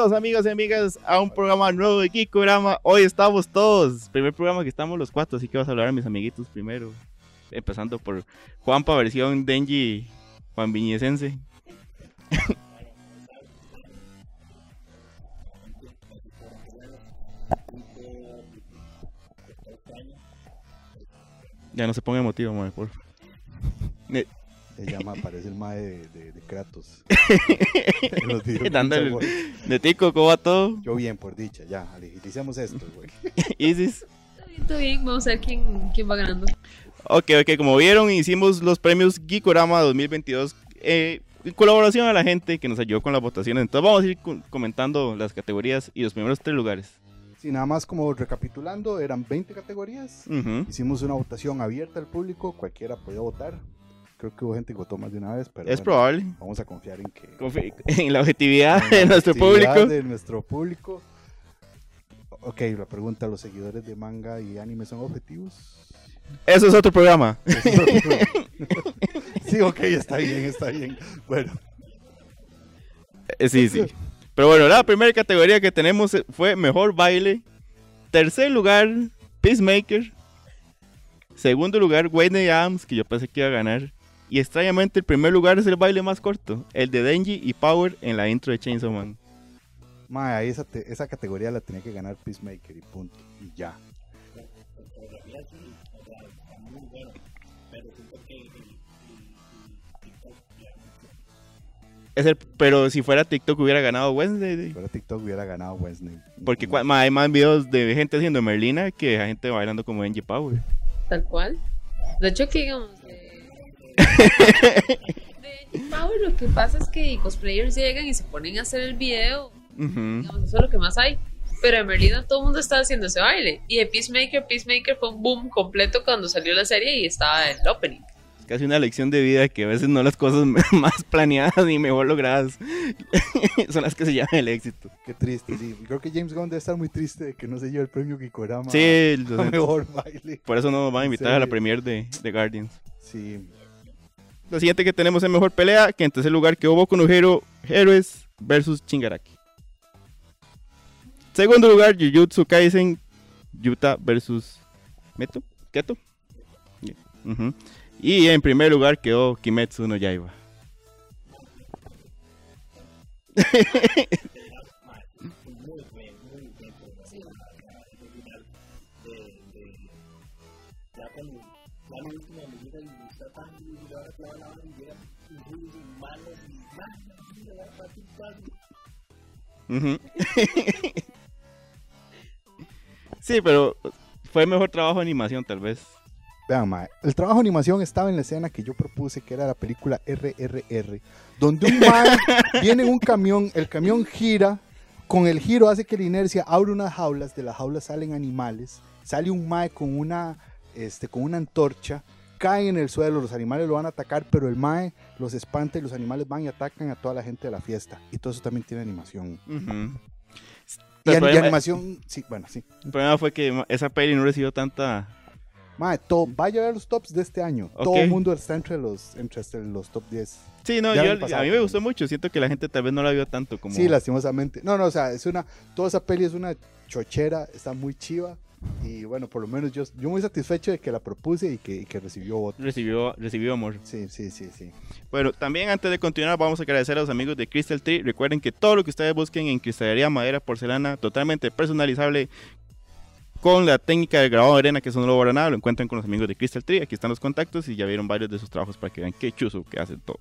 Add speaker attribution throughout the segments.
Speaker 1: Bienvenidos amigos y amigas a un programa nuevo de Kikorama. Hoy estamos todos. Primer programa que estamos los cuatro, así que vas a hablar a mis amiguitos primero. Empezando por Juanpa, versión Denji Juan Viñesense. ya no se ponga emotivo, madre, por favor.
Speaker 2: Se llama, parece el mae de, de, de Kratos.
Speaker 1: El-
Speaker 2: videojuegos.
Speaker 1: Netico, ¿cómo va todo?
Speaker 2: Yo bien, por dicha, ya, agilicemos esto, güey.
Speaker 1: Isis.
Speaker 3: Está bien, está bien. Vamos a ver quién, quién va ganando.
Speaker 1: Ok, ok, como vieron, hicimos los premios Geekorama 2022 eh, en colaboración a la gente que nos ayudó con las votaciones. Entonces vamos a ir co- comentando las categorías y los primeros tres lugares.
Speaker 2: Sí, nada más como recapitulando, eran 20 categorías.
Speaker 1: Ujú.
Speaker 2: Hicimos una votación abierta al público, cualquiera podía votar. Creo que hubo gente que votó más de una vez, pero
Speaker 1: Es
Speaker 2: bueno,
Speaker 1: probable.
Speaker 2: vamos a confiar en que
Speaker 1: Confi- En la objetividad
Speaker 2: en
Speaker 1: de nuestro público.
Speaker 2: de nuestro público. Ok, la pregunta, ¿los seguidores de manga y anime son objetivos?
Speaker 1: Eso es otro programa.
Speaker 2: Es otro- sí, ok, está bien, está bien. Bueno,
Speaker 1: Eh, Sí, sí. Pero bueno, la primera categoría que tenemos fue Mejor Baile. Tercer lugar, Peacemaker. Segundo lugar, Wayne Adams, que yo pensé que iba a ganar. Y extrañamente el primer lugar es el baile más corto, el de Denji y Power en la intro de Chainsaw Man.
Speaker 2: mae, ahí esa, te- esa categoría la tenía que ganar Peacemaker y punto. Y ya.
Speaker 1: Es el, pero si fuera TikTok hubiera ganado Wednesday.
Speaker 2: Si fuera TikTok hubiera ganado Wednesday.
Speaker 1: Porque cua- ma- hay más videos de gente haciendo Merlina que de gente bailando como Denji Power.
Speaker 3: Tal cual. De hecho, que digamos. De, de lo que pasa es que cosplayers llegan y se ponen a hacer el video.
Speaker 1: Ujú.
Speaker 3: Digamos, eso es lo que más hay. Pero en Merlina todo el mundo está haciendo ese baile. Y de Peacemaker, Peacemaker fue un boom completo cuando salió la serie y estaba el opening.
Speaker 1: Es casi una lección de vida que a veces no las cosas más planeadas ni mejor logradas son las que se llaman el éxito.
Speaker 2: Qué triste, sí. Creo que James Gunn debe estar muy triste de que no se lleve el premio Kikorama
Speaker 1: Sí,
Speaker 2: a
Speaker 1: lo-
Speaker 2: mejor baile.
Speaker 1: por eso no nos van a invitar
Speaker 2: Sí.
Speaker 1: a la premiere de, de Guardians.
Speaker 2: Sí.
Speaker 1: Lo siguiente que tenemos es mejor pelea, que en tercer lugar quedó Boku no Hero Héroes versus Chingaraki. Segundo lugar, Jujutsu Kaisen Yuta versus Meto, Keto. Y en primer lugar quedó Kimetsu no Yaiba. Sí, pero fue mejor trabajo de animación tal vez.
Speaker 2: Vean, mae, el trabajo de animación estaba en la escena que yo propuse, que era la película RRR, donde un mae viene en un camión, el camión gira, con el giro hace que la inercia abre unas jaulas, de las jaulas salen animales, sale un mae con una, este, con una antorcha, cae en el suelo, los animales lo van a atacar, pero el mae los espanta y los animales van y atacan a toda la gente de la fiesta. Y todo eso también tiene animación. Y, an- y animación, sí, bueno, sí.
Speaker 1: El problema fue que esa peli no recibió tanta...
Speaker 2: Mae, to- vaya a ver los tops de este año. Todo el mundo está entre los, entre los top 10.
Speaker 1: Sí, no, yo-
Speaker 2: pasado,
Speaker 1: a mí me gustó mucho. Siento que la gente tal vez no la vio tanto como...
Speaker 2: Sí, lastimosamente. No, no, o sea, es una. Toda esa peli es una chochera, está muy chiva. Y bueno, por lo menos yo, yo muy satisfecho de que la propuse y que, y que recibió voto.
Speaker 1: recibió, recibió amor.
Speaker 2: Sí, sí, sí, sí.
Speaker 1: Bueno, también antes de continuar vamos a agradecer a los amigos de Crystal Tree. Recuerden que todo lo que ustedes busquen en cristalería, madera, porcelana, totalmente personalizable con la técnica de grabado de arena, que eso no lo borra nada, lo encuentran con los amigos de Crystal Tree. Aquí están los contactos y ya vieron varios de sus trabajos para que vean qué chuzo que hacen todo.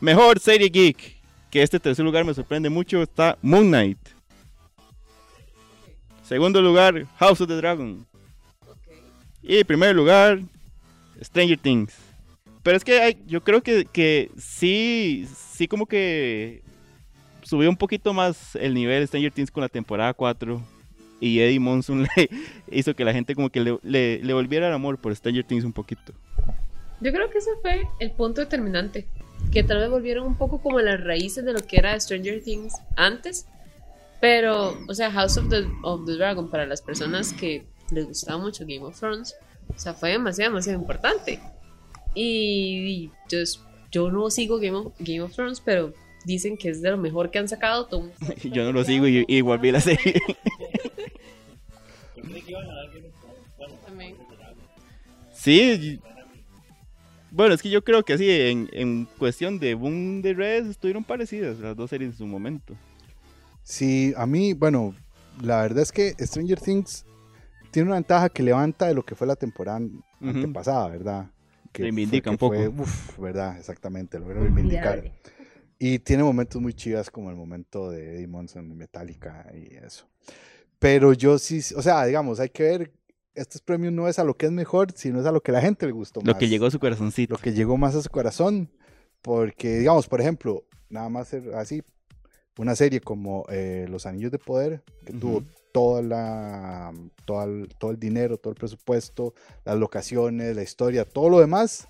Speaker 1: Mejor serie geek, que este tercer lugar me sorprende mucho, está Moon Knight. Segundo lugar, House of the Dragon. Y primer lugar, Stranger Things. Pero es que hay- yo creo que, que sí, sí como que subió un poquito más el nivel de Stranger Things con la temporada 4. Y Eddie Monson le hizo que la gente como que le, le- le volviera el amor por Stranger Things un poquito.
Speaker 3: Yo creo que ese fue el punto determinante. Que tal vez volvieron un poco como a las raíces de lo que era Stranger Things antes. Pero, o sea, House of the, of the Dragon, para las personas que les gustaba mucho Game of Thrones, o sea, fue demasiado, demasiado importante. Y, y yo, yo no sigo Game of, Game of Thrones, pero dicen que es de lo mejor que han sacado. Todo
Speaker 1: Yo no lo sigo y, y igual vi la serie. Sí. Bueno, es que yo creo que sí, en, en cuestión de boom de redes estuvieron parecidas las dos series en su momento.
Speaker 2: Sí, a mí, bueno, la verdad es que Stranger Things tiene una ventaja que levanta de lo que fue la temporada
Speaker 1: Ujú.
Speaker 2: antepasada, ¿verdad? Que
Speaker 1: Reivindica
Speaker 2: fue-
Speaker 1: un poco.
Speaker 2: fue, uf, ¿verdad? Exactamente, lo voy a reivindicar. Y tiene momentos muy chivas como el momento de Eddie Monson y Metallica y eso. Pero yo sí, o sea, digamos, hay que ver, estos premios no es a lo que es mejor, sino es a lo que la gente le gustó
Speaker 1: Lo
Speaker 2: más.
Speaker 1: que llegó a su corazoncito.
Speaker 2: Lo que llegó más a su corazón. Porque, digamos, por ejemplo, nada más ser así, una serie como eh, Los Anillos de Poder, que tuvo toda la, toda el- todo el dinero, todo el presupuesto, las locaciones, la historia, todo lo demás.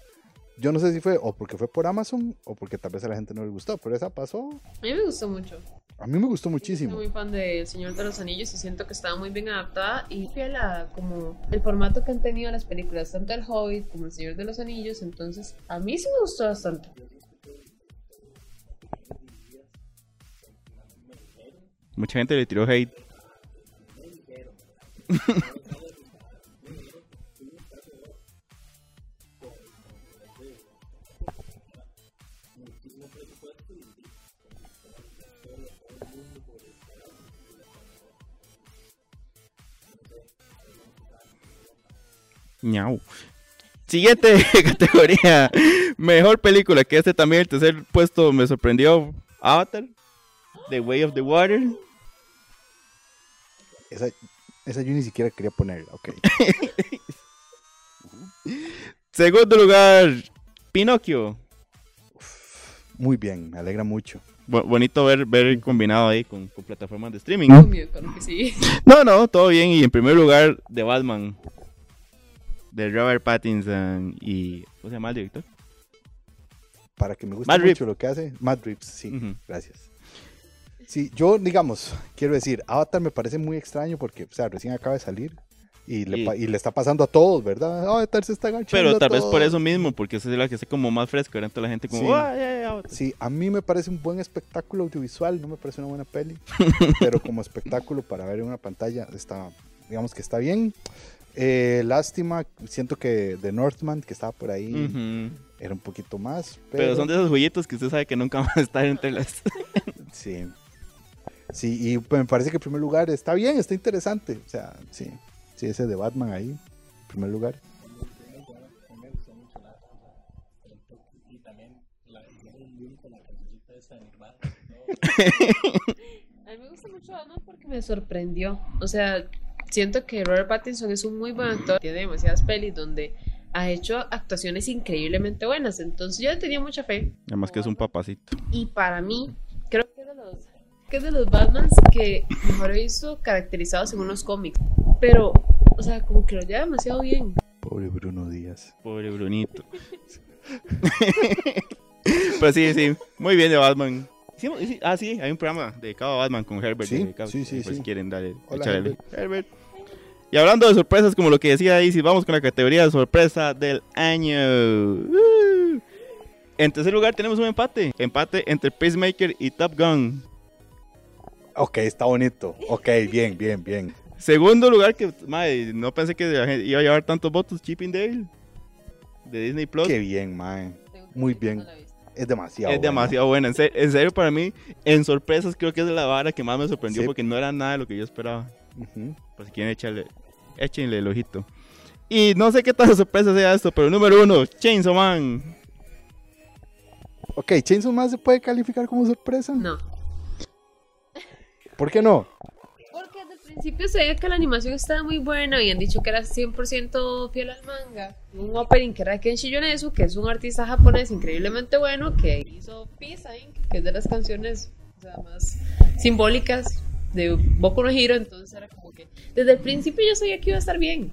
Speaker 2: Yo no sé si fue o porque fue por Amazon o porque tal vez a la gente no le gustó, pero esa pasó.
Speaker 3: A mí me gustó mucho.
Speaker 2: A mí me gustó
Speaker 3: Soy
Speaker 2: muchísimo.
Speaker 3: muy fan de El Señor de los Anillos y siento que estaba muy bien adaptada y fiel a como el formato que han tenido las películas, tanto El Hobbit como El Señor de los Anillos, entonces a mí sí me gustó bastante.
Speaker 1: Mucha gente le tiró hate. Ñau. Siguiente categoría. Mejor película, que este también el tercer puesto me sorprendió. Avatar. The Way of the Water.
Speaker 2: Esa, esa yo ni siquiera quería ponerla, ok.
Speaker 1: Segundo lugar, Pinocchio.
Speaker 2: Muy bien, me alegra mucho.
Speaker 1: Bu- bonito ver, ver combinado ahí con, con plataformas de streaming.
Speaker 3: Obvio, claro que sí.
Speaker 1: No, no, todo bien. Y en primer lugar, The Batman. De Robert Pattinson y... ¿Cómo se llama el director?
Speaker 2: Para que me guste
Speaker 1: Matt
Speaker 2: mucho lo que hace, Matt Reeves, sí, gracias. Sí, yo, digamos, quiero decir, Avatar me parece muy extraño porque, o sea, recién acaba de salir y le,
Speaker 1: Y-
Speaker 2: le está pasando a todos, ¿verdad? Avatar se está agachando
Speaker 1: Pero
Speaker 2: a
Speaker 1: tal vez por eso mismo, porque esa es la que está como más fresca. Ahora toda la gente como...
Speaker 2: Sí. A mí me parece un buen espectáculo audiovisual, no me parece una buena peli, pero como espectáculo para ver en una pantalla está, digamos que está bien. Eh, lástima, siento que The Northman, que estaba por ahí, era un poquito más,
Speaker 1: Pero...
Speaker 2: pero,
Speaker 1: son de esos joyitos que usted sabe que nunca van a estar entre las...
Speaker 2: sí. Sí, y me parece que en primer lugar está bien, está interesante, o sea, sí, sí, ese de Batman ahí, en primer lugar.
Speaker 3: A mí me gusta mucho Batman porque me sorprendió. O sea, siento que Robert Pattinson es un muy buen actor. Tiene demasiadas pelis donde ha hecho actuaciones increíblemente buenas. Entonces yo le tenía mucha fe.
Speaker 1: Además que es un papacito.
Speaker 3: Y para mí, que es de los Batmans que mejor he visto caracterizados en unos cómics. Pero, o sea, como que lo lleva demasiado bien.
Speaker 2: Pobre Bruno Díaz.
Speaker 1: Pobre Brunito. Pero sí, sí. Muy bien de Batman. Ah, sí, hay un programa dedicado a Batman con Herbert.
Speaker 2: Sí,
Speaker 1: dedicado,
Speaker 2: sí, sí,
Speaker 1: Si
Speaker 2: sí.
Speaker 1: quieren, dale.
Speaker 2: Hola,
Speaker 1: échale. Herbert. Y hablando de sorpresas, como lo que decía si vamos con la categoría de sorpresa del año. Uh. En tercer lugar tenemos un empate. Empate entre Pacemaker y Top Gun.
Speaker 2: Ok, está bonito, ok, bien, bien, bien.
Speaker 1: Segundo lugar, que madre, no pensé que la gente iba a llevar tantos votos, Chip and Dale. De Disney Plus.
Speaker 2: Qué bien,
Speaker 3: que
Speaker 2: Muy bien. Es demasiado.
Speaker 1: Es
Speaker 2: bueno.
Speaker 1: demasiado buena. En serio, en serio, para mí, en sorpresas, creo que es la vara que más me sorprendió
Speaker 2: Sí.
Speaker 1: porque no era nada de lo que yo esperaba. Por si quieren echarle, échenle el ojito. Y no sé qué tan sorpresa sea esto, pero número uno, Chainsaw Man.
Speaker 2: Ok, Chainsaw Man se puede calificar como sorpresa.
Speaker 3: No.
Speaker 2: ¿Por qué no?
Speaker 3: Porque desde el principio se veía que la animación estaba muy buena. Habían dicho que era 100% fiel al manga. Un opening que era Kenshi Yonezu, que es un artista japonés increíblemente bueno, que hizo Peace Inc., que es de las canciones o sea, más simbólicas de Boku no Hero. Entonces era como que desde el principio yo sabía que iba a estar bien.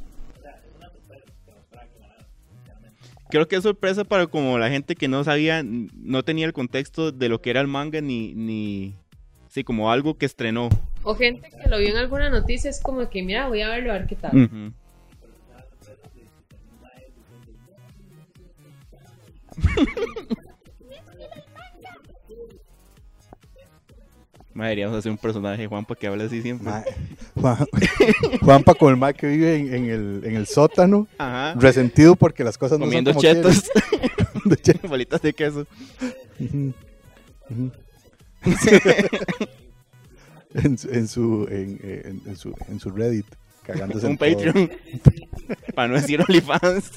Speaker 1: Creo que es sorpresa para como la gente que no sabía, no tenía el contexto de lo que era el manga ni, ni, sí, como algo que estrenó.
Speaker 3: O gente que lo vio en alguna noticia, es como que, mira, voy a verlo a ver qué tal.
Speaker 1: Ujú. Madre, deberíamos hacer un personaje Juanpa que hable así siempre.
Speaker 2: Ma- Juan- Juanpa con el Mike que vive en, en el, en el sótano,
Speaker 1: Ajá.
Speaker 2: resentido porque las cosas no
Speaker 1: Comiendo
Speaker 2: son como
Speaker 1: chetos,
Speaker 2: quiere. De chetos.
Speaker 1: bolitas de queso.
Speaker 2: En su en, en- en su en su Reddit cagándose
Speaker 1: Un
Speaker 2: en.
Speaker 1: Patreon. Para no decir OnlyFans.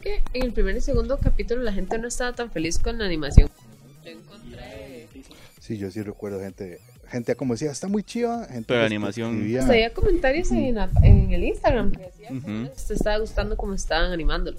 Speaker 3: Que en el primer y segundo capítulo la gente no estaba tan feliz con la animación. Yo encontré.
Speaker 2: Sí, yo sí recuerdo gente gente como decía, está muy chiva, gente
Speaker 1: Pero la
Speaker 2: que
Speaker 1: animación-
Speaker 2: escribía-
Speaker 3: Hasta había comentarios en, la- en el Instagram que decía que
Speaker 1: Ujú.
Speaker 3: no les estaba gustando cómo estaban animándolo.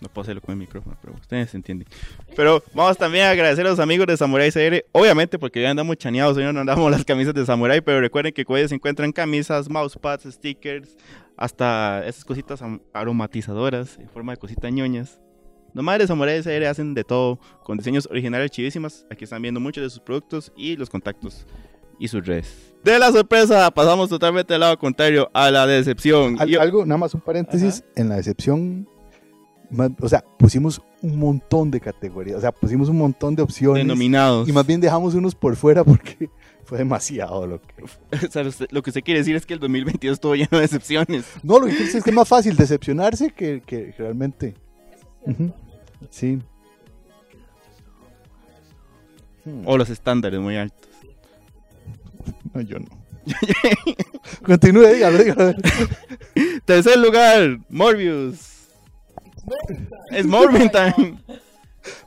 Speaker 1: No puedo hacerlo con el micrófono, pero ustedes entienden. Pero vamos también a agradecer a los amigos de Samurai CR. Obviamente, porque ya andamos chaneados, hoy no andamos las camisas de Samurai. Pero recuerden que se encuentran camisas, mousepads, stickers, hasta esas cositas aromatizadoras en forma de cositas ñoñas. Los madres de Samurai CR hacen de todo, con diseños originales chivísimas. Aquí están viendo muchos de sus productos y los contactos y sus redes. De la sorpresa, pasamos totalmente al lado contrario, a la decepción.
Speaker 2: Al- algo, nada más un paréntesis, en la decepción, o sea, pusimos un montón de categorías, o sea, pusimos un montón de opciones.
Speaker 1: denominados.
Speaker 2: Y más bien dejamos unos por fuera porque fue demasiado lo que...
Speaker 1: O sea, usted- lo que usted quiere decir es que el 2022 estuvo lleno de decepciones.
Speaker 2: No, lo que quiero decir es que es más fácil decepcionarse que, que realmente... Sí. Hmm.
Speaker 1: O los estándares muy altos.
Speaker 2: No, yo no. Continúe, dígalo, dígalo.
Speaker 1: Tercer lugar, Morbius. Es Morbin Time.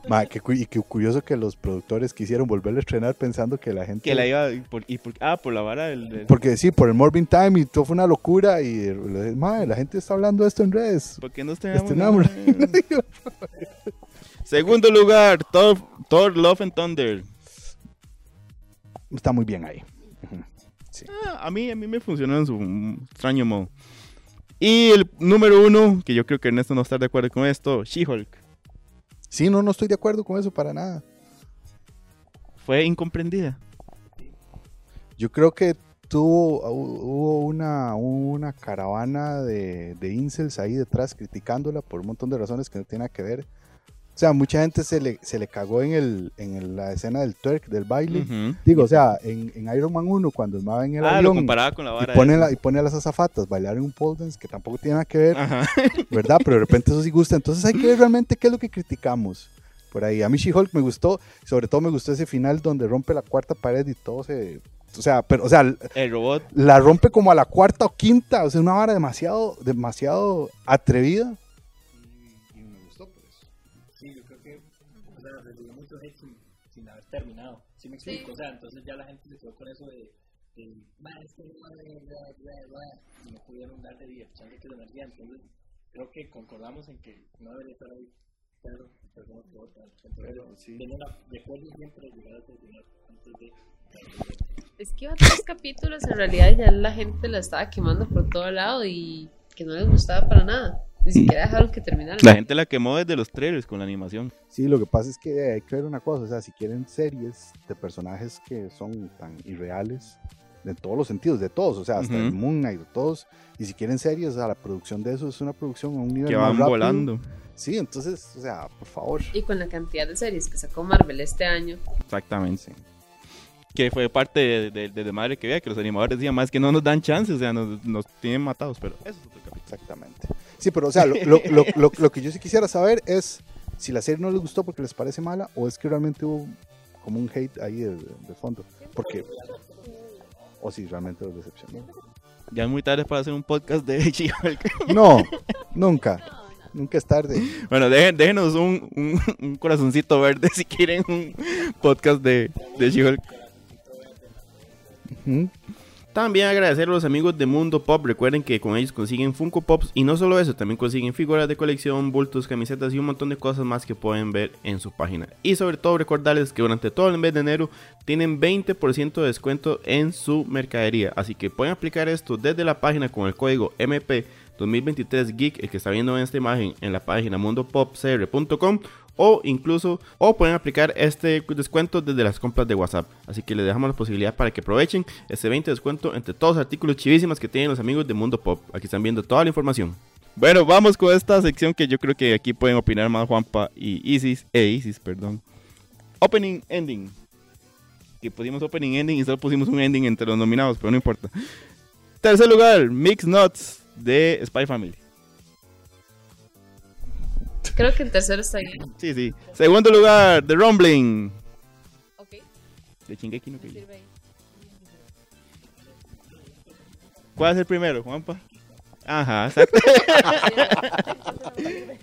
Speaker 2: Ma, qué, cu- y qué curioso que los productores quisieron volverlo a estrenar pensando que la gente...
Speaker 1: Que la iba. y por- y por- ah, por la vara del. del-
Speaker 2: Porque sí, por el Morbin Time y todo fue una locura y eh, madre, la gente está hablando de esto en redes.
Speaker 1: ¿Por qué no
Speaker 2: Este
Speaker 1: estrenamos? Segundo lugar, Thor, Thor Love and Thunder.
Speaker 2: está muy bien ahí.
Speaker 1: Ah, a, mí, a mí me funcionó en su mm, extraño modo. Y el número uno, que yo creo que Ernesto no está de acuerdo con esto, She-Hulk.
Speaker 2: Sí, no, no estoy de acuerdo con eso para nada.
Speaker 1: Fue incomprendida.
Speaker 2: Yo creo que tuvo, hu- hubo una, una caravana de, de incels ahí detrás criticándola por un montón de razones que no tienen nada que ver. O sea, mucha gente se le, se le cagó en, el, en el- la escena del twerk, del baile. Digo, o sea, en, en Iron Man 1, cuando el en el
Speaker 1: Ah, lo
Speaker 2: avión
Speaker 1: comparaba con la
Speaker 2: y
Speaker 1: vara.
Speaker 2: pone,
Speaker 1: esa.
Speaker 2: la- y pone a las azafatas bailar en un pole dance que tampoco tiene nada que ver,
Speaker 1: Ajá.
Speaker 2: ¿verdad? Pero de repente eso sí gusta. Entonces hay que ver realmente qué es lo que criticamos. Por ahí, a mí She-Hulk me gustó, sobre todo me gustó ese final donde rompe la cuarta pared y todo se... O sea, pero, o sea,
Speaker 1: El robot.
Speaker 2: la rompe como a la cuarta o quinta, o sea, una vara demasiado, demasiado atrevida.
Speaker 4: ¿Sí me explico? O sea, entonces ya la gente se quedó con eso de. de "Ma, es que no, bla, bla, bla, bla", y no pudieron darle diversión de que de energía. Entonces, creo que concordamos en que no debería estar ahí. Pero, persona que vota. Entonces, tiene la, recuerdo siempre llegar a terminar antes de.
Speaker 3: Es que iba tres capítulos, en realidad ya la gente la estaba quemando por todo lado y que no les gustaba para nada. Ni siquiera dejaron que terminara.
Speaker 1: La gente la quemó desde los trailers con la animación.
Speaker 2: Sí, lo que pasa es que hay que ver una cosa, o sea, si quieren series de personajes que son tan irreales, de todos los sentidos, de todos, o sea, hasta el Moon Knight, de todos, y si quieren series, o sea, la producción de eso es una producción a un nivel
Speaker 1: Que van
Speaker 2: rápido.
Speaker 1: volando.
Speaker 2: Sí, entonces, o sea, por favor.
Speaker 3: Y con la cantidad de series que sacó Marvel este año,
Speaker 1: Exactamente. Que fue parte de, de, de, de madre que vea que los animadores decían más que no nos dan chance, o sea, nos, nos tienen matados, pero eso es otro capítulo.
Speaker 2: Exactamente. Sí, pero o sea, lo, lo, lo, lo- que yo sí quisiera saber es si la serie no les gustó porque les parece mala o es que realmente hubo como un hate ahí de, de fondo. Porque, o si realmente los decepcionó.
Speaker 1: Ya es muy tarde para hacer un podcast de She-Hulk.
Speaker 2: No, nunca. Nunca es tarde.
Speaker 1: Bueno, dejen- déjenos un, un, un corazoncito verde si quieren un podcast de, de She-Hulk. También agradecer a los amigos de Mundo Pop. Recuerden que con ellos consiguen Funko Pops. Y no solo eso, también consiguen figuras de colección, bultos, camisetas y un montón de cosas más que pueden ver en su página. Y sobre todo recordarles que durante todo el mes de enero tienen 20% de descuento en su mercadería. Así que pueden aplicar esto desde la página con el código MP 2023 Geek, el que está viendo en esta imagen en la página mundopopcr.com o incluso o pueden aplicar este descuento desde las compras de WhatsApp. Así que les dejamos la posibilidad para que aprovechen este 20 descuento entre todos los artículos chivísimas que tienen los amigos de Mundo Pop. Aquí están viendo toda la información. Bueno, vamos con esta sección que yo creo que aquí pueden opinar más Juanpa y Isis, e Isis, perdón. Opening Ending. Que pusimos opening ending y solo pusimos un ending entre los nominados, pero no importa. Tercer lugar, Mix Nuts de Spy Family.
Speaker 3: Creo que el tercero está bien.
Speaker 1: Sí, sí. Segundo lugar, The Rumbling
Speaker 3: Ok.
Speaker 1: de Shingeki no Kyojin. ¿Cuál es el primero, Juanpa? Ajá, exacto.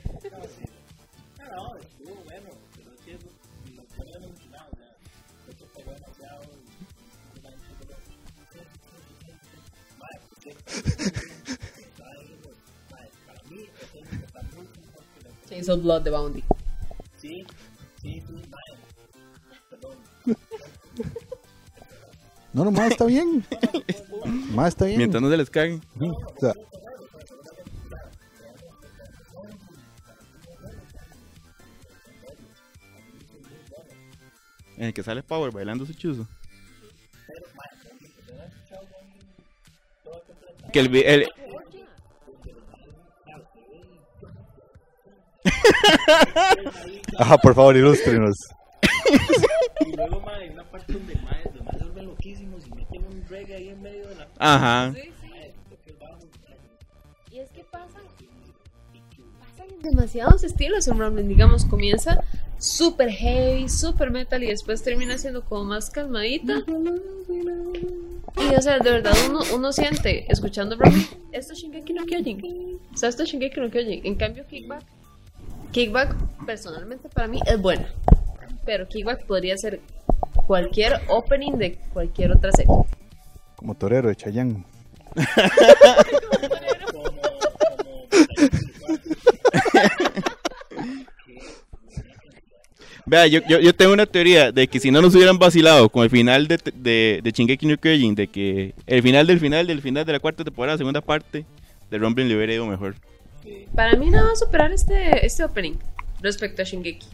Speaker 3: Chains of Blood de Bounty.
Speaker 4: Sí, sí, sí. Perdón.
Speaker 2: No, no, más está bien. Más está bien.
Speaker 1: Mientras no se les cague.
Speaker 2: O sea,
Speaker 1: En el que sale Power bailando su chuzo. Que el, el-
Speaker 2: ajá, por favor, ilústrenos.
Speaker 4: Y luego, mae, hay una parte donde mae, los se vuelven loquísimos y meten un reggae ahí en medio de la.
Speaker 1: Ajá.
Speaker 3: Sí, sí. Y es que pasan, pasan demasiados estilos en Ramen. Digamos, comienza super heavy, super metal y después termina siendo como más calmadita. Y o sea, de verdad uno, uno siente, escuchando Ramen, esto es Shingeki no Kyojin. O sea, esto es Shingeki no Kyojin. En cambio, Kickback, Kickback personalmente para mí es buena. Pero Kickback podría ser cualquier opening de cualquier otra serie.
Speaker 2: Como torero de Chayán.
Speaker 1: Vea, yo, yo, yo tengo una teoría de que si no nos hubieran vacilado con el final de, de, de Shingeki no Kyojin, de que el final del final del final de la cuarta temporada, segunda parte, de Rumbling le hubiera ido mejor.
Speaker 3: Para mí nada va a superar este, este opening respecto a Shingeki.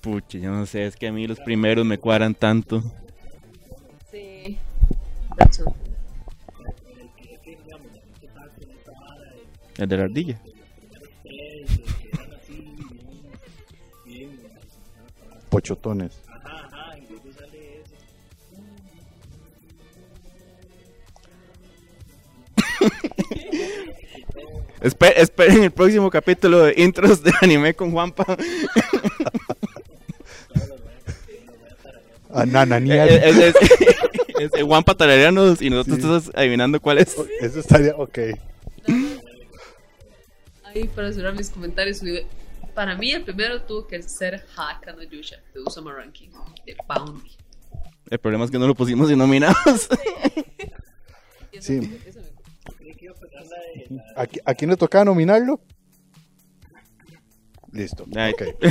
Speaker 1: Pucha, yo no sé, es que a mí los primeros me cuadran tanto.
Speaker 3: Sí.
Speaker 1: El de la ardilla.
Speaker 2: Pochotones.
Speaker 4: Ajá, ajá, y luego sale ese.
Speaker 1: Espe- esperen el próximo capítulo de intros de anime con Juanpa.
Speaker 2: Anananial.
Speaker 1: es, es, es- es Juanpa tarareanos y nosotros
Speaker 2: Sí.
Speaker 1: estamos adivinando cuál es.
Speaker 2: Eso estaría, ok.
Speaker 3: Ahí para cerrar mis comentarios, para mí el primero tuvo que ser Haka no Yusha de Usama Ranking de Bounty.
Speaker 1: El problema es que no lo pusimos sin nominados.
Speaker 3: Y eso
Speaker 2: Sí.
Speaker 3: Me- me-
Speaker 2: ¿A, a quién le tocaba nominarlo? Listo.
Speaker 1: Ay.
Speaker 2: Ok.
Speaker 4: Este, yo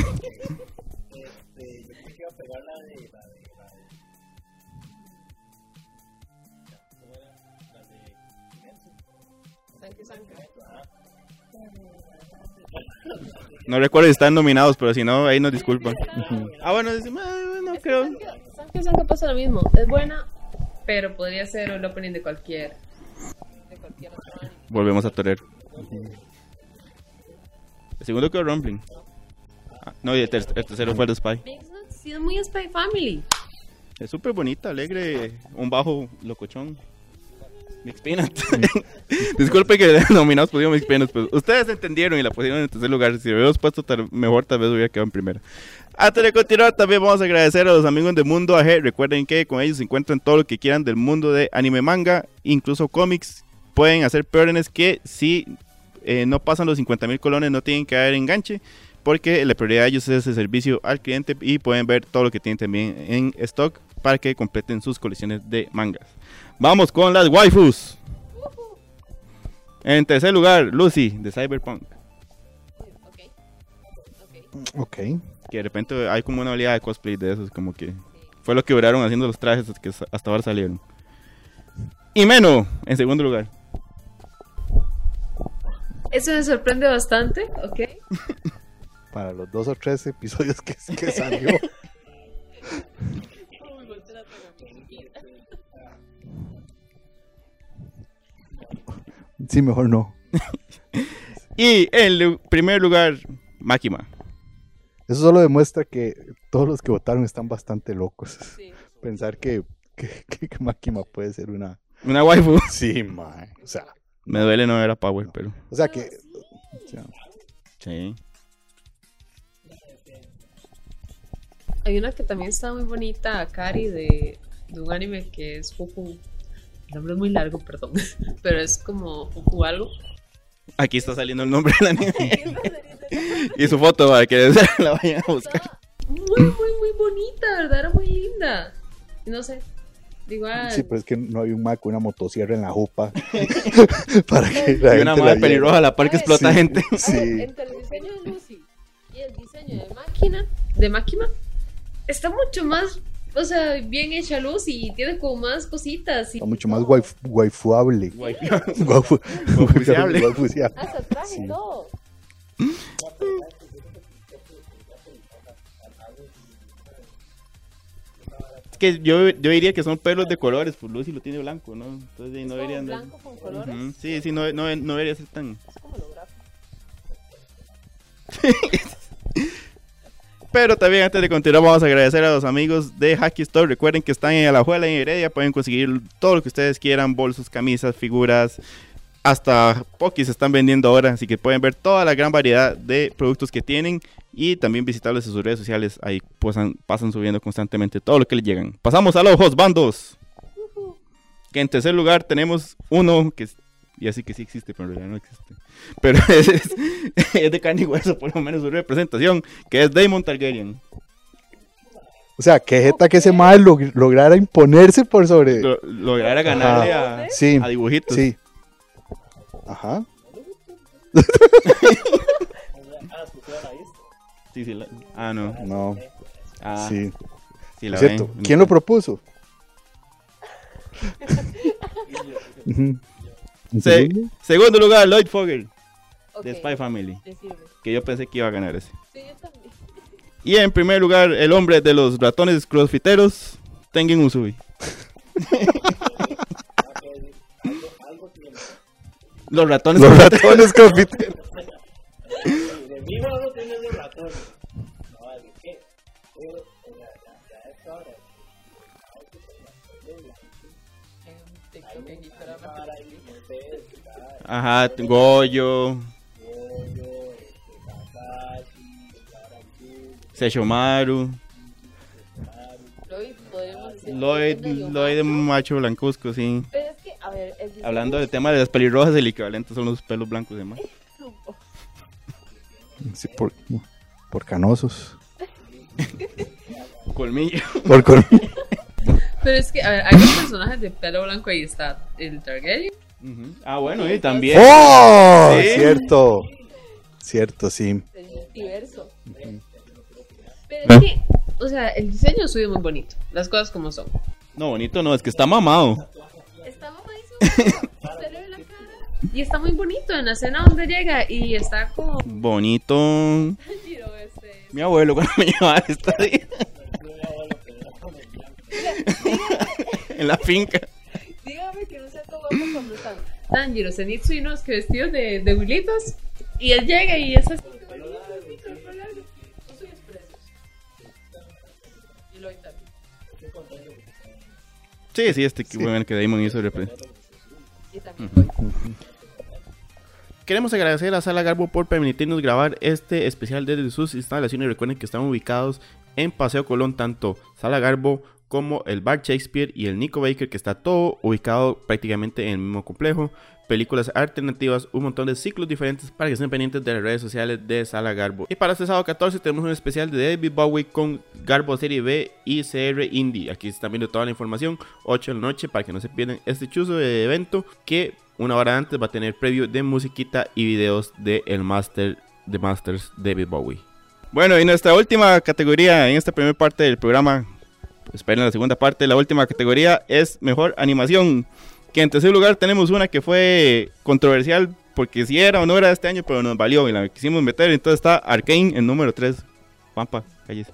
Speaker 4: creo que iba a pegar la de. La de. La de. ¿Cómo era? La de. Kimetsu.
Speaker 3: Sanke Sanka.
Speaker 1: No recuerdo si están nominados, pero si no, ahí nos disculpan. Ah, bueno, decimos, ah, no creo.
Speaker 3: Sanke Sanka pasa lo mismo. Es buena, pero podría ser el opening de cualquier. De cualquier otro.
Speaker 1: Volvemos a Torero. El segundo quedó Rumbling. Ah, no, y el, ter- el tercero fue el de Spy.
Speaker 3: Sí es muy Spy Family.
Speaker 1: Es súper bonita, alegre, un bajo locochón. Mix Peanut. Disculpe que nominados pusieron Mix Peanut, pero ustedes entendieron y la pusieron en tercer lugar. Si lo hubiéramos puesto tal- mejor, tal vez hubiera quedado en primera. Antes de continuar, también vamos a agradecer a los amigos de Mundo AG. Recuerden que con ellos se encuentran todo lo que quieran del mundo de anime manga, incluso cómics. Pueden hacer peores que si eh, no pasan los 50 mil colones, no tienen que dar enganche. Porque la prioridad de ellos es el servicio al cliente y pueden ver todo lo que tienen también en stock para que completen sus colecciones de mangas. Vamos con las waifus. En tercer lugar, Lucy de Cyberpunk.
Speaker 3: Ok. Ok.
Speaker 2: Ok.
Speaker 1: Que de repente hay como una oleada de cosplay de esos, como que fue lo que duraron haciendo los trajes que hasta ahora salieron. Y Meno, en segundo lugar.
Speaker 3: Eso me sorprende bastante, ok.
Speaker 2: Para los dos o tres episodios que, que salió. Sí, mejor no.
Speaker 1: Y en lu- primer lugar, Máquima.
Speaker 2: Eso solo demuestra que todos los que votaron están bastante locos.
Speaker 3: Sí.
Speaker 2: Pensar que, que, que, que Máquima puede ser una...
Speaker 1: Una waifu.
Speaker 2: Sí, mae. O sea,
Speaker 1: Me duele no ver a Power, pero
Speaker 2: o sea que...
Speaker 1: sí.
Speaker 3: Hay una que también está muy bonita, Kari, de, de un anime que es Fuku. El nombre es muy largo, perdón. Pero es como Fuku algo.
Speaker 1: Aquí está saliendo el nombre del anime. y su foto para que la vayan a buscar.
Speaker 3: Muy, muy, muy bonita, ¿verdad? Era muy linda. Y no sé. Igual.
Speaker 2: sí, pues es que no hay un Mac, una motosierra en la jupa para que la
Speaker 1: Y una madre
Speaker 2: la
Speaker 1: pelirroja a la par que
Speaker 3: Ay,
Speaker 1: explota
Speaker 2: sí.
Speaker 1: gente.
Speaker 3: A ver,
Speaker 2: Sí.
Speaker 3: entre el diseño de Lucy y el diseño de máquina, de máquina, está mucho más, o sea, bien hecha Lucy y tiene como más cositas. Y
Speaker 2: Está mucho más waif, waifuable. Waifu-
Speaker 1: Waifuseable.
Speaker 2: waifuseable.
Speaker 3: Hasta traje
Speaker 2: Sí.
Speaker 3: y todo.
Speaker 1: Que yo, yo diría que son pelos de colores, pues Lucy lo tiene blanco, ¿no? Entonces no deberían.
Speaker 3: blanco con colores.
Speaker 1: Sí, sí, no, no, no debería ser tan.
Speaker 3: Es como.
Speaker 1: Pero también antes de continuar vamos a agradecer a los amigos de Hacky Store. Recuerden que están en Alajuela, en Heredia. Pueden conseguir todo lo que ustedes quieran, bolsos, camisas, figuras. Hasta Pokis se están vendiendo ahora, así que pueden ver toda la gran variedad de productos que tienen y también visitarlos en sus redes sociales. Ahí pasan, pasan subiendo constantemente todo lo que les llegan. Pasamos a los bandos. Que en tercer lugar tenemos uno que y así que sí existe, pero en realidad no existe. Pero es, es- es de carne y hueso, por lo menos su representación, que es Damon Targaryen.
Speaker 2: O sea, qué jeta que ese mal lograra imponerse por sobre.
Speaker 1: Lo- lograr ganarle a,
Speaker 2: Sí,
Speaker 1: a dibujitos.
Speaker 2: sí. Ajá.
Speaker 1: Sí, sí, la- ah, no.
Speaker 2: No,
Speaker 1: Ah,
Speaker 2: sí.
Speaker 1: sí, la
Speaker 2: cierto,
Speaker 1: ven.
Speaker 2: ¿quién lo propuso? Ujú. ¿En
Speaker 1: Se-
Speaker 2: segundo?
Speaker 1: Lugar, Lloyd Fogel, de Spy Family. Que yo pensé que iba a ganar ese.
Speaker 3: Sí, yo también.
Speaker 1: Y en primer lugar, el hombre de los ratones crossfiteros, Tengen Usui. los ratones
Speaker 2: Los
Speaker 1: crossfiteros.
Speaker 2: ratones confiteros.
Speaker 1: Ajá, Goyo, Seshomaru,
Speaker 3: Lloyd.
Speaker 1: Lloyd,
Speaker 3: macho.
Speaker 1: macho blancuzco, sí.
Speaker 3: Pero es que, a ver, el
Speaker 1: Hablando del tema de las pelirrojas, el equivalente son los pelos blancos de más.
Speaker 2: Sí, por, por canosos.
Speaker 1: Colmillo.
Speaker 2: Por cor-
Speaker 3: Pero es que, a ver, hay dos personajes de pelo blanco ahí está el Targaryen.
Speaker 1: Ah, bueno, y también.
Speaker 2: ¡Oh!
Speaker 1: Sí.
Speaker 2: Cierto. Cierto, sí.
Speaker 3: El multiverso. Pero es que, o sea, el diseño suyo es muy bonito. Las cosas como son.
Speaker 1: No, bonito no, es que está mamado.
Speaker 3: Está mamadísimo. Se le ve la cara. Y está muy bonito en la escena donde llega y está como.
Speaker 1: Bonito.
Speaker 3: Este.
Speaker 1: Mi abuelo cuando me llevaba esta día. en la finca.
Speaker 3: Dígame que no como cuando están Tanjiro, Zenitsu y unos que vestidos de, de huilitos. Y él llega y es así.
Speaker 1: Sí, sí, este que bueno que Damon hizo el. Queremos agradecer a Sala Garbo por permitirnos grabar este especial desde sus instalaciones. Recuerden que están ubicados en Paseo Colón, tanto Sala Garbo como el Bar Shakespeare y el Nico Baker, que está todo ubicado prácticamente en el mismo complejo. Películas alternativas, un montón de ciclos diferentes para que estén pendientes de las redes sociales de Sala Garbo. Y para este sábado 14 tenemos un especial de David Bowie con Garbo Serie B y CR Indie. Aquí están viendo toda la información, 8 de la noche, para que no se pierdan este chuzo de evento que una hora antes va a tener preview de musiquita y videos de el Master de Masters David Bowie. Bueno, y nuestra última categoría en esta primera parte del programa, esperen la segunda parte, la última categoría es mejor animación. Que en tercer lugar tenemos una que fue controversial porque si era o no era este año, pero nos valió y la quisimos meter. Entonces está Arkane en número 3. Pampa, cállese.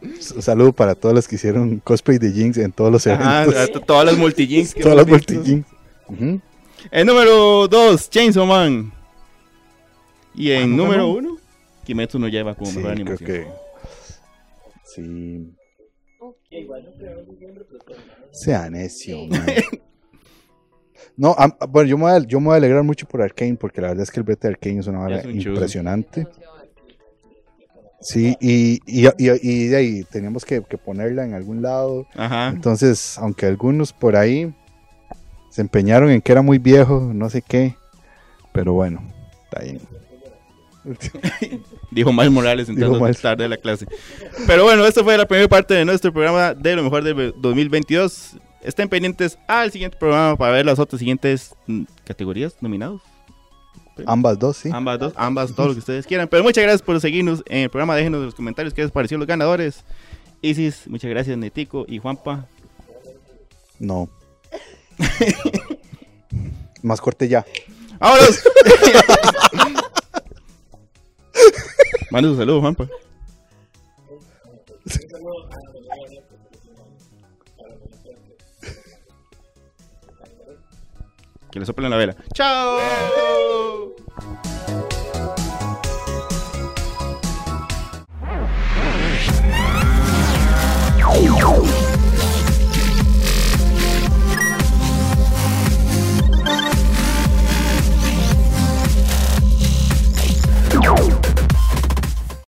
Speaker 2: Un saludo para todos los que hicieron cosplay de Jinx en todos los
Speaker 1: Ajá,
Speaker 2: eventos.
Speaker 1: todas las multijinks. que
Speaker 2: todas las multi-Jinx.
Speaker 1: En número 2, Chainsaw Man. Y en
Speaker 2: Ah, ¿no
Speaker 1: número
Speaker 2: ganó?
Speaker 1: 1, Kimetsu no lleva como
Speaker 2: Sí,
Speaker 1: mejor
Speaker 2: creo que. Sí.
Speaker 4: Pero.
Speaker 2: Sea necio,
Speaker 3: Sí.
Speaker 2: man. No, am- bueno, yo me, voy a, yo me voy a alegrar mucho por Arkane, porque la verdad es que el beta de Arkane es una vara
Speaker 1: Es un chuzo.
Speaker 2: impresionante. Sí, y, y, y, y de ahí teníamos que, que ponerla en algún lado.
Speaker 1: Ajá.
Speaker 2: Entonces, aunque algunos por ahí se empeñaron en que era muy viejo, no sé qué, pero bueno, está bien.
Speaker 1: Dijo Miles Morales entrando
Speaker 2: Miles.
Speaker 1: tarde de la clase. Pero bueno, esta fue la primera parte de nuestro programa de lo mejor del 2022. Estén pendientes al siguiente programa para ver las otras siguientes mm, categorías nominados.
Speaker 2: Ambas dos, sí.
Speaker 1: Ambas dos, ambas, todo lo que ustedes quieran. Pero muchas gracias por seguirnos en el programa. Déjenos en los comentarios qué les pareció los ganadores. Isis, muchas gracias, Netico y Juanpa.
Speaker 2: No. Más corte ya.
Speaker 1: ¡Vámonos! Manda un saludo, Juanpa. Que le soplen la vela. ¡Chao!